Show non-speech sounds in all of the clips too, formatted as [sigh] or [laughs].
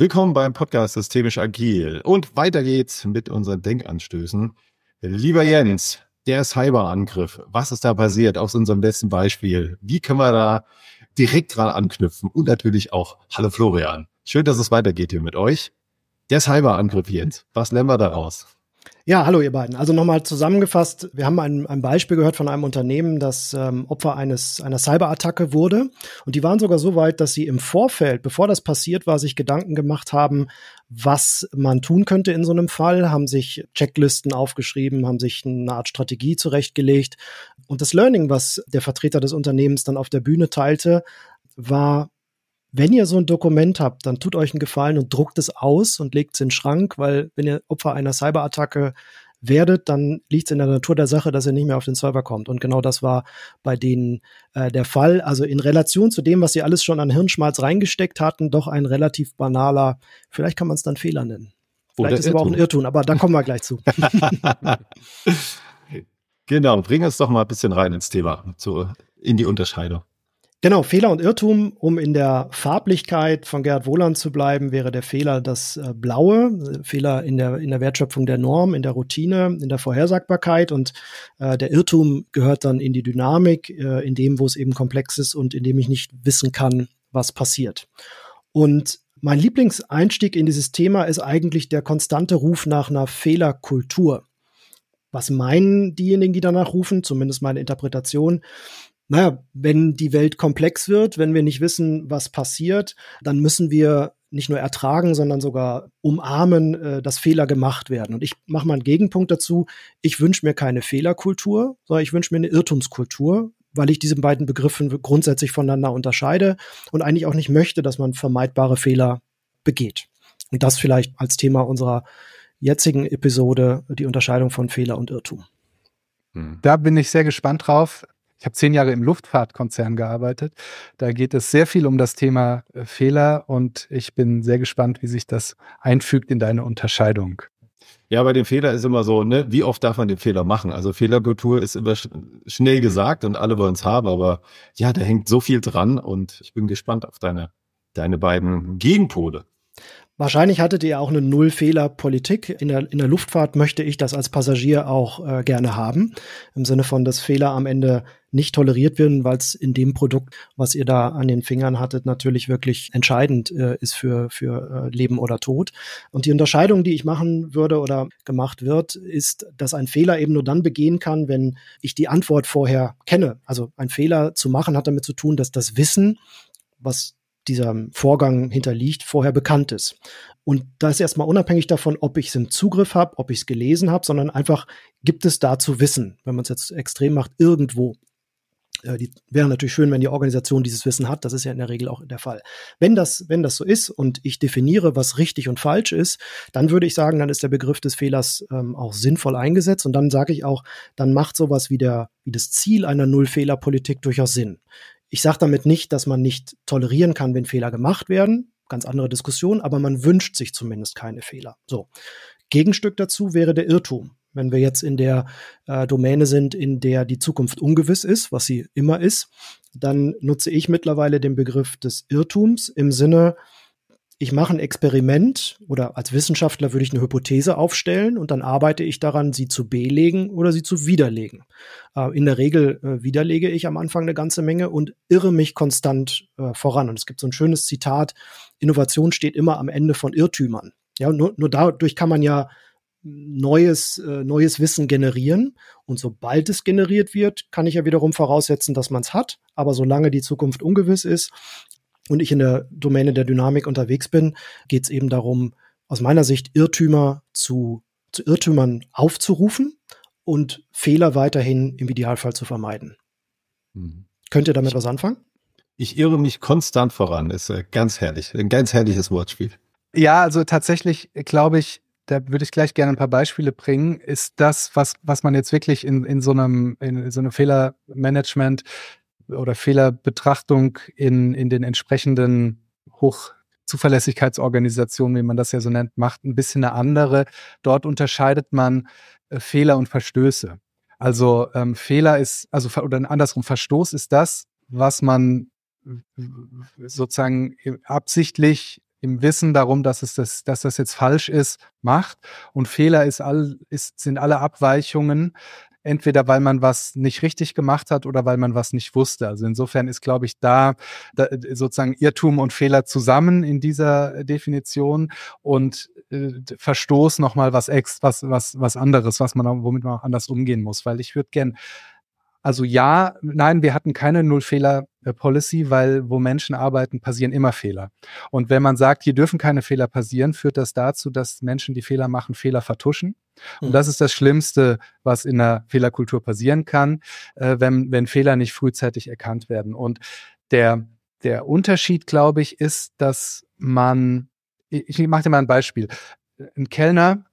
Willkommen beim Podcast Systemisch Agil. Und weiter geht's mit unseren Denkanstößen. Lieber Jens, der Cyberangriff, was ist da passiert aus unserem letzten Beispiel? Wie können wir da direkt dran anknüpfen? Und natürlich auch, hallo Florian. Schön, dass es weitergeht hier mit euch. Der Cyberangriff, Jens, was lernen wir daraus? Ja, hallo ihr beiden. Also nochmal zusammengefasst, wir haben ein, ein Beispiel gehört von einem Unternehmen, das ähm, Opfer eines einer Cyberattacke wurde. Und die waren sogar so weit, dass sie im Vorfeld, bevor das passiert war, sich Gedanken gemacht haben, was man tun könnte in so einem Fall, haben sich Checklisten aufgeschrieben, haben sich eine Art Strategie zurechtgelegt. Und das Learning, was der Vertreter des Unternehmens dann auf der Bühne teilte, war, wenn ihr so ein Dokument habt, dann tut euch einen Gefallen und druckt es aus und legt es in den Schrank, weil wenn ihr Opfer einer Cyberattacke werdet, dann liegt es in der Natur der Sache, dass ihr nicht mehr auf den Server kommt. Und genau das war bei denen äh, der Fall. Also in Relation zu dem, was sie alles schon an Hirnschmalz reingesteckt hatten, doch ein relativ banaler, vielleicht kann man es dann Fehler nennen. Vielleicht Oder ist aber auch ein Irrtum, aber da kommen wir gleich zu. [laughs] genau, bring uns doch mal ein bisschen rein ins Thema, zu, in die Unterscheidung. Genau, Fehler und Irrtum, um in der Farblichkeit von Gerhard Wohland zu bleiben, wäre der Fehler das äh, Blaue, Fehler in der, in der Wertschöpfung der Norm, in der Routine, in der Vorhersagbarkeit und äh, der Irrtum gehört dann in die Dynamik, äh, in dem, wo es eben komplex ist und in dem ich nicht wissen kann, was passiert. Und mein Lieblingseinstieg in dieses Thema ist eigentlich der konstante Ruf nach einer Fehlerkultur. Was meinen diejenigen, die danach rufen, zumindest meine Interpretation, naja, wenn die Welt komplex wird, wenn wir nicht wissen, was passiert, dann müssen wir nicht nur ertragen, sondern sogar umarmen, äh, dass Fehler gemacht werden. Und ich mache mal einen Gegenpunkt dazu. Ich wünsche mir keine Fehlerkultur, sondern ich wünsche mir eine Irrtumskultur, weil ich diese beiden Begriffen grundsätzlich voneinander unterscheide und eigentlich auch nicht möchte, dass man vermeidbare Fehler begeht. Und das vielleicht als Thema unserer jetzigen Episode, die Unterscheidung von Fehler und Irrtum. Hm. Da bin ich sehr gespannt drauf. Ich habe zehn Jahre im Luftfahrtkonzern gearbeitet. Da geht es sehr viel um das Thema äh, Fehler und ich bin sehr gespannt, wie sich das einfügt in deine Unterscheidung. Ja, bei dem Fehler ist immer so, ne, wie oft darf man den Fehler machen? Also Fehlerkultur ist immer sch schnell gesagt und alle wollen es haben, aber ja, da hängt so viel dran und ich bin gespannt auf deine, deine beiden Gegenpole. Wahrscheinlich hattet ihr auch eine Null-Fehler-Politik. In der, in der Luftfahrt möchte ich das als Passagier auch äh, gerne haben. Im Sinne von, dass Fehler am Ende nicht toleriert werden, weil es in dem Produkt, was ihr da an den Fingern hattet, natürlich wirklich entscheidend äh, ist für, für äh, Leben oder Tod. Und die Unterscheidung, die ich machen würde oder gemacht wird, ist, dass ein Fehler eben nur dann begehen kann, wenn ich die Antwort vorher kenne. Also ein Fehler zu machen hat damit zu tun, dass das Wissen, was dieser Vorgang hinterliegt, vorher bekannt ist. Und da ist erstmal unabhängig davon, ob ich es im Zugriff habe, ob ich es gelesen habe, sondern einfach gibt es dazu Wissen, wenn man es jetzt extrem macht, irgendwo. Äh, die wäre natürlich schön, wenn die Organisation dieses Wissen hat. Das ist ja in der Regel auch der Fall. Wenn das, wenn das so ist und ich definiere, was richtig und falsch ist, dann würde ich sagen, dann ist der Begriff des Fehlers ähm, auch sinnvoll eingesetzt. Und dann sage ich auch, dann macht sowas wie der, wie das Ziel einer Nullfehlerpolitik durchaus Sinn. Ich sage damit nicht, dass man nicht tolerieren kann, wenn Fehler gemacht werden. Ganz andere Diskussion, aber man wünscht sich zumindest keine Fehler. So. Gegenstück dazu wäre der Irrtum. Wenn wir jetzt in der äh, Domäne sind, in der die Zukunft ungewiss ist, was sie immer ist, dann nutze ich mittlerweile den Begriff des Irrtums im Sinne, ich mache ein Experiment oder als Wissenschaftler würde ich eine Hypothese aufstellen und dann arbeite ich daran, sie zu belegen oder sie zu widerlegen. Äh, in der Regel äh, widerlege ich am Anfang eine ganze Menge und irre mich konstant äh, voran. Und es gibt so ein schönes Zitat, Innovation steht immer am Ende von Irrtümern. Ja, nur, nur dadurch kann man ja neues, äh, neues Wissen generieren. Und sobald es generiert wird, kann ich ja wiederum voraussetzen, dass man es hat. Aber solange die Zukunft ungewiss ist, und ich in der Domäne der Dynamik unterwegs bin, geht es eben darum, aus meiner Sicht Irrtümer zu, zu Irrtümern aufzurufen und Fehler weiterhin im Idealfall zu vermeiden. Mhm. Könnt ihr damit ich, was anfangen? Ich irre mich konstant voran. Ist äh, ganz herrlich. Ein ganz herrliches Wortspiel. Ja, also tatsächlich glaube ich, da würde ich gleich gerne ein paar Beispiele bringen, ist das, was, was man jetzt wirklich in, in so einem, in so einem Fehlermanagement oder Fehlerbetrachtung in, in den entsprechenden Hochzuverlässigkeitsorganisationen, wie man das ja so nennt, macht ein bisschen eine andere. Dort unterscheidet man äh, Fehler und Verstöße. Also ähm, Fehler ist, also oder andersrum, Verstoß ist das, was man sozusagen absichtlich im Wissen darum, dass es das, dass das jetzt falsch ist, macht. Und Fehler ist all, ist, sind alle Abweichungen, entweder weil man was nicht richtig gemacht hat oder weil man was nicht wusste. Also insofern ist, glaube ich, da, da sozusagen Irrtum und Fehler zusammen in dieser Definition und äh, Verstoß nochmal was ex, was, was, was anderes, was man, womit man auch anders umgehen muss. Weil ich würde gern also ja, nein, wir hatten keine Null-Fehler-Policy, weil wo Menschen arbeiten, passieren immer Fehler. Und wenn man sagt, hier dürfen keine Fehler passieren, führt das dazu, dass Menschen, die Fehler machen, Fehler vertuschen. Und mhm. das ist das Schlimmste, was in der Fehlerkultur passieren kann, äh, wenn, wenn Fehler nicht frühzeitig erkannt werden. Und der, der Unterschied, glaube ich, ist, dass man, ich, ich mache dir mal ein Beispiel. Ein Kellner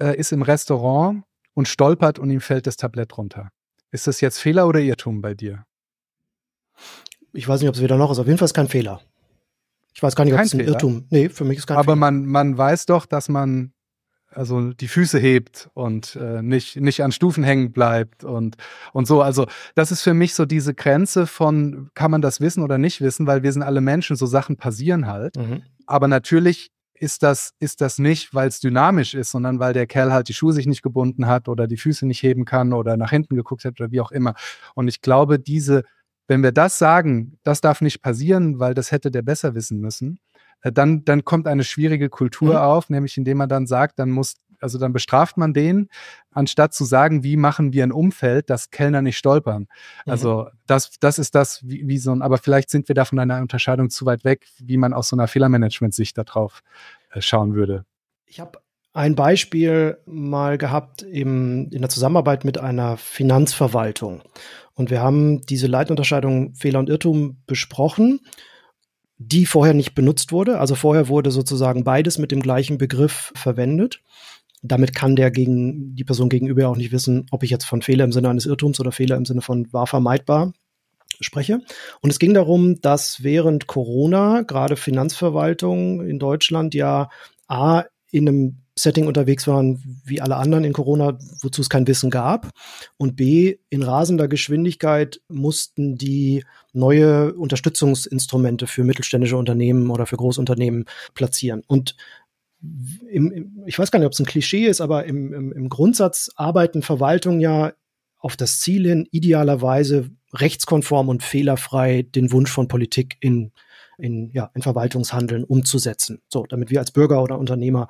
äh, ist im Restaurant und stolpert und ihm fällt das Tablett runter. Ist das jetzt Fehler oder Irrtum bei dir? Ich weiß nicht, ob es wieder noch ist. Auf jeden Fall ist kein Fehler. Ich weiß gar nicht, ob es ein Fehler. Irrtum. Nee, für mich ist kein Aber Fehler. man, man weiß doch, dass man also die Füße hebt und äh, nicht, nicht an Stufen hängen bleibt und, und so. Also das ist für mich so diese Grenze von, kann man das wissen oder nicht wissen, weil wir sind alle Menschen, so Sachen passieren halt. Mhm. Aber natürlich ist das, ist das nicht, weil es dynamisch ist, sondern weil der Kerl halt die Schuhe sich nicht gebunden hat oder die Füße nicht heben kann oder nach hinten geguckt hat oder wie auch immer. Und ich glaube, diese, wenn wir das sagen, das darf nicht passieren, weil das hätte der besser wissen müssen, äh, dann, dann kommt eine schwierige Kultur mhm. auf, nämlich indem man dann sagt, dann muss also dann bestraft man den, anstatt zu sagen, wie machen wir ein Umfeld, dass Kellner nicht stolpern. Mhm. Also das, das ist das, wie, wie so ein, aber vielleicht sind wir da von einer Unterscheidung zu weit weg, wie man aus so einer Fehlermanagement-Sicht darauf äh, schauen würde. Ich habe ein Beispiel mal gehabt im, in der Zusammenarbeit mit einer Finanzverwaltung. Und wir haben diese Leitunterscheidung Fehler und Irrtum besprochen, die vorher nicht benutzt wurde. Also vorher wurde sozusagen beides mit dem gleichen Begriff verwendet. Damit kann der gegen die Person gegenüber auch nicht wissen, ob ich jetzt von Fehler im Sinne eines Irrtums oder Fehler im Sinne von war vermeidbar spreche. Und es ging darum, dass während Corona gerade Finanzverwaltung in Deutschland ja A in einem Setting unterwegs waren wie alle anderen in Corona, wozu es kein Wissen gab. Und B, in rasender Geschwindigkeit mussten die neue Unterstützungsinstrumente für mittelständische Unternehmen oder für Großunternehmen platzieren. Und im, im, ich weiß gar nicht, ob es ein Klischee ist, aber im, im, Grundsatz arbeiten Verwaltungen ja auf das Ziel hin, idealerweise rechtskonform und fehlerfrei den Wunsch von Politik in in, ja, in Verwaltungshandeln umzusetzen. So, damit wir als Bürger oder Unternehmer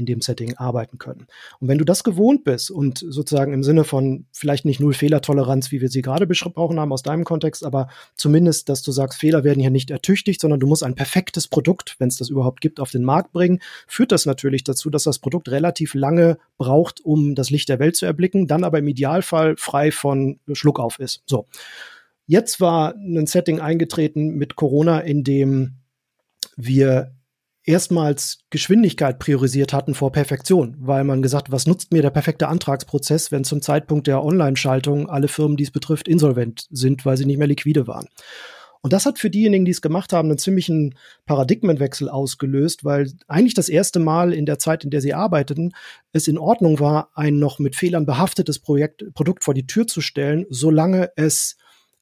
in dem Setting arbeiten können. Und wenn du das gewohnt bist und sozusagen im Sinne von vielleicht nicht null Fehlertoleranz, wie wir sie gerade besprochen haben aus deinem Kontext, aber zumindest, dass du sagst, Fehler werden hier nicht ertüchtigt, sondern du musst ein perfektes Produkt, wenn es das überhaupt gibt, auf den Markt bringen, führt das natürlich dazu, dass das Produkt relativ lange braucht, um das Licht der Welt zu erblicken, dann aber im Idealfall frei von Schluckauf ist. So. Jetzt war ein Setting eingetreten mit Corona, in dem wir erstmals Geschwindigkeit priorisiert hatten vor Perfektion, weil man gesagt, was nutzt mir der perfekte Antragsprozess, wenn zum Zeitpunkt der Online-Schaltung alle Firmen, die es betrifft, insolvent sind, weil sie nicht mehr liquide waren. Und das hat für diejenigen, die es gemacht haben, einen ziemlichen Paradigmenwechsel ausgelöst, weil eigentlich das erste Mal in der Zeit, in der sie arbeiteten, es in Ordnung war, ein noch mit Fehlern behaftetes Projekt, Produkt vor die Tür zu stellen, solange es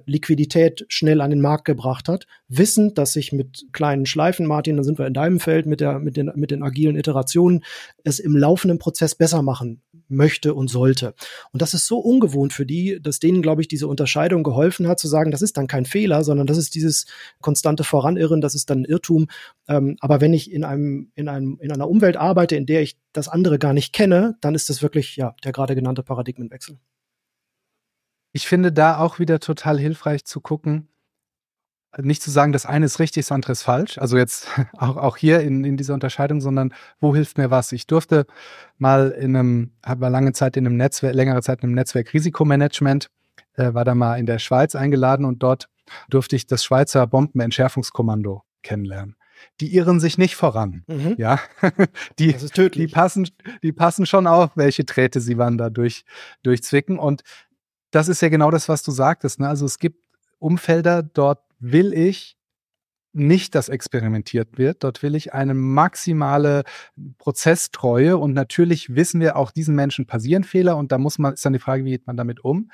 Liquidität schnell an den Markt gebracht hat, wissend, dass sich mit kleinen Schleifen, Martin, dann sind wir in deinem Feld mit, der, mit, den, mit den agilen Iterationen, es im laufenden Prozess besser machen möchte und sollte. Und das ist so ungewohnt für die, dass denen, glaube ich, diese Unterscheidung geholfen hat, zu sagen, das ist dann kein Fehler, sondern das ist dieses konstante Voranirren, das ist dann ein Irrtum. Ähm, aber wenn ich in einem, in einem, in einer Umwelt arbeite, in der ich das andere gar nicht kenne, dann ist das wirklich, ja, der gerade genannte Paradigmenwechsel ich finde da auch wieder total hilfreich zu gucken, nicht zu sagen, das eine ist richtig, das andere ist falsch. Also jetzt [laughs] auch, auch hier in, in dieser Unterscheidung, sondern wo hilft mir was? Ich durfte mal in einem, habe mal lange Zeit in einem Netzwerk, längere Zeit in einem Netzwerk Risikomanagement, äh, war da mal in der Schweiz eingeladen und dort durfte ich das Schweizer Bombenentschärfungskommando kennenlernen. Die irren sich nicht voran. Mhm. Ja, [laughs] die, die passen, die passen schon auf, welche Träte sie wann da durch, durchzwicken. Und das ist ja genau das, was du sagtest. Ne? Also es gibt Umfelder, dort will ich nicht, dass experimentiert wird. Dort will ich eine maximale Prozesstreue und natürlich wissen wir, auch diesen Menschen passieren Fehler und da muss man, ist dann die Frage, wie geht man damit um?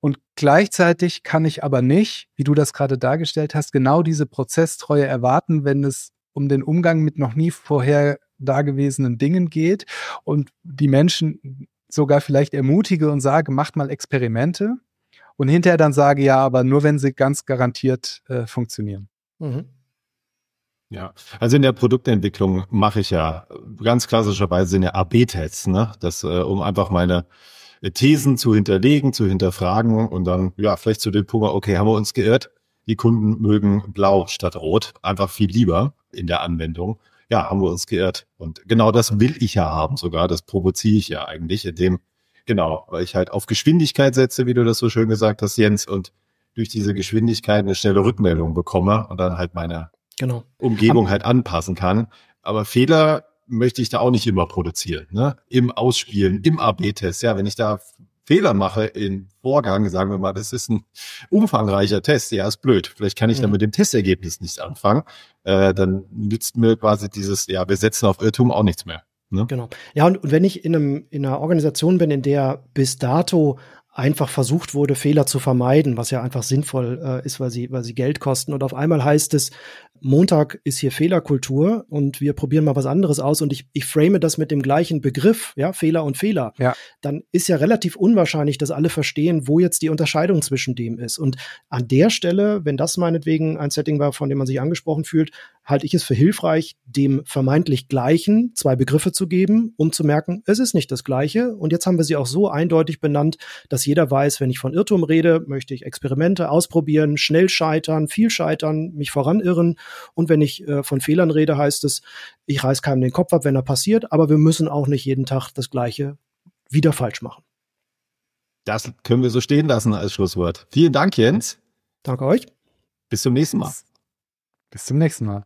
Und gleichzeitig kann ich aber nicht, wie du das gerade dargestellt hast, genau diese Prozesstreue erwarten, wenn es um den Umgang mit noch nie vorher dagewesenen Dingen geht und die Menschen sogar vielleicht ermutige und sage, macht mal Experimente und hinterher dann sage, ja, aber nur wenn sie ganz garantiert äh, funktionieren. Mhm. Ja, also in der Produktentwicklung mache ich ja ganz klassischerweise in der AB-Tests, ne? Das, äh, um einfach meine Thesen zu hinterlegen, zu hinterfragen und dann, ja, vielleicht zu dem Punkt, okay, haben wir uns geirrt? Die Kunden mögen blau statt rot, einfach viel lieber in der Anwendung. Ja, haben wir uns geirrt. Und genau das will ich ja haben sogar, das provoziere ich ja eigentlich, indem, genau, weil ich halt auf Geschwindigkeit setze, wie du das so schön gesagt hast, Jens, und durch diese Geschwindigkeit eine schnelle Rückmeldung bekomme und dann halt meine genau. Umgebung halt anpassen kann. Aber Fehler möchte ich da auch nicht immer produzieren. Ne? Im Ausspielen, im AB-Test. Ja, wenn ich da Fehler mache im Vorgang, sagen wir mal, das ist ein umfangreicher Test, ja, ist blöd. Vielleicht kann ich dann mhm. mit dem Testergebnis nicht anfangen. Äh, dann nützt mir quasi dieses, ja, wir setzen auf Irrtum auch nichts mehr. Ne? Genau. Ja, und, und wenn ich in, einem, in einer Organisation bin, in der bis dato einfach versucht wurde, Fehler zu vermeiden, was ja einfach sinnvoll äh, ist, weil sie, weil sie Geld kosten. Und auf einmal heißt es, Montag ist hier Fehlerkultur und wir probieren mal was anderes aus und ich, ich frame das mit dem gleichen Begriff, ja, Fehler und Fehler. Ja. Dann ist ja relativ unwahrscheinlich, dass alle verstehen, wo jetzt die Unterscheidung zwischen dem ist. Und an der Stelle, wenn das meinetwegen ein Setting war, von dem man sich angesprochen fühlt, halte ich es für hilfreich, dem vermeintlich Gleichen zwei Begriffe zu geben, um zu merken, es ist nicht das Gleiche. Und jetzt haben wir sie auch so eindeutig benannt, dass jeder weiß, wenn ich von Irrtum rede, möchte ich Experimente ausprobieren, schnell scheitern, viel scheitern, mich voranirren. Und wenn ich äh, von Fehlern rede, heißt es, ich reiß keinem den Kopf ab, wenn er passiert, aber wir müssen auch nicht jeden Tag das Gleiche wieder falsch machen. Das können wir so stehen lassen als Schlusswort. Vielen Dank, Jens. Danke euch. Bis zum nächsten Mal. Bis zum nächsten Mal.